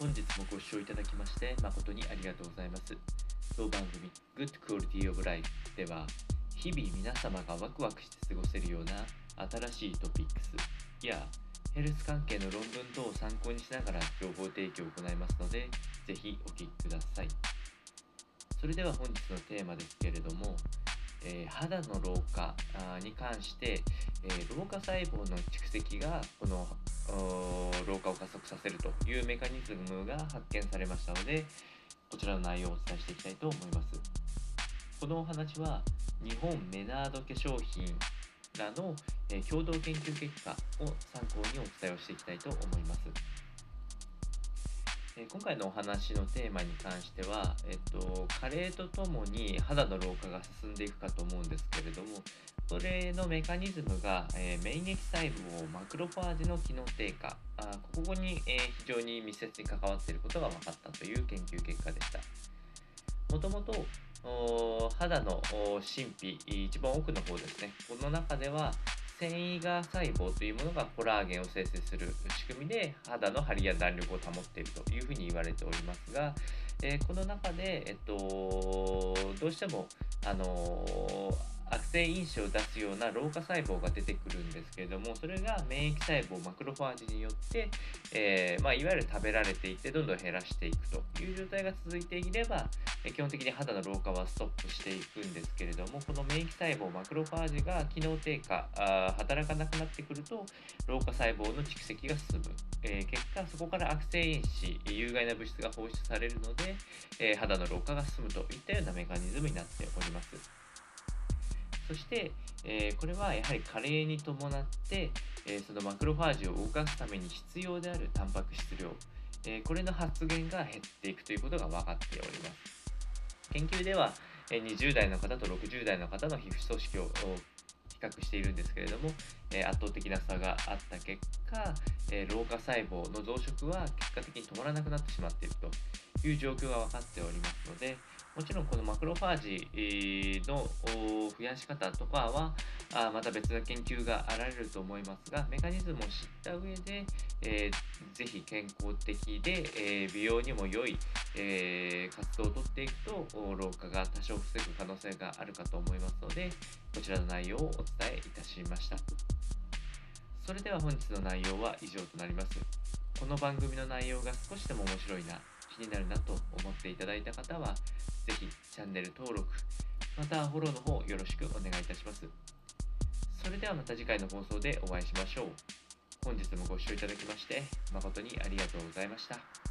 本日もご視聴いただきまして誠にありがとうございます。当番組 Good Quality of Life では日々皆様がワクワクして過ごせるような新しいトピックスやヘルス関係の論文等を参考にしながら情報提供を行いますのでぜひお聞きください。それでは本日のテーマですけれども、えー肌の老化に関して、えー老化細胞の蓄積がこの老化を加速させるというメカニズムが発見されましたのでこちらの内容をお伝えしていきたいと思います。このお話は日本メナード化粧品らの、えー共同研究結果を参考にお伝えをしていきたいと思います。え今回のお話のテーマに関しては、えっと、加齢とともに肌の老化が進んでいくかと思うんですけれどもこれのメカニズムが、えー免疫細胞マクロファージの機能低下あここに、えー非常に密接に関わっていることが分かったという研究結果でした。もともと肌の神秘一番奥の方ですね。この中では繊維が細胞というものがコラーゲンを生成する仕組みで肌の張りや弾力を保っているというふうに言われておりますが、えーこの中で、えっと、どうしても、あのー悪性因子を出すような老化細胞が出てくるんですけれどもそれが免疫細胞マクロファージによって、えーまあ、いわゆる食べられていってどんどん減らしていくという状態が続いていれば、え基本的に肌の老化はストップしていくんですけれどもこの免疫細胞マクロファージが機能低下あ働かなくなってくると老化細胞の蓄積が進む、えー結果そこから悪性因子有害な物質が放出されるので、えー肌の老化が進むといったようなメカニズムになっております。そして、えーこれはやはり加齢に伴って、えーそのマクロファージを動かすために必要であるタンパク質量、えーこれの発現が減っていくということが分かっております。研究では、え20代の方と60代の方の皮膚組織を比較しているんですけれども、え圧倒的な差があった結果、え老化細胞の増殖は結果的に止まらなくなってしまっていると。いう状況が分かっておりますのでもちろんこのマクロファージの増やし方とかはまた別の研究があられると思いますがメカニズムを知った上で、えーぜひ健康的で、えー美容にも良い、えー活動をとっていくと老化が多少防ぐ可能性があるかと思いますのでこちらの内容をお伝えいたしました。それでは本日の内容は以上となります。この番組の内容が少しでも面白いな。気になるなと思っていただいた方はぜひチャンネル登録またフォローの方よろしくお願いいたします。それではまた次回の放送でお会いしましょう。本日もご視聴いただきまして誠にありがとうございました。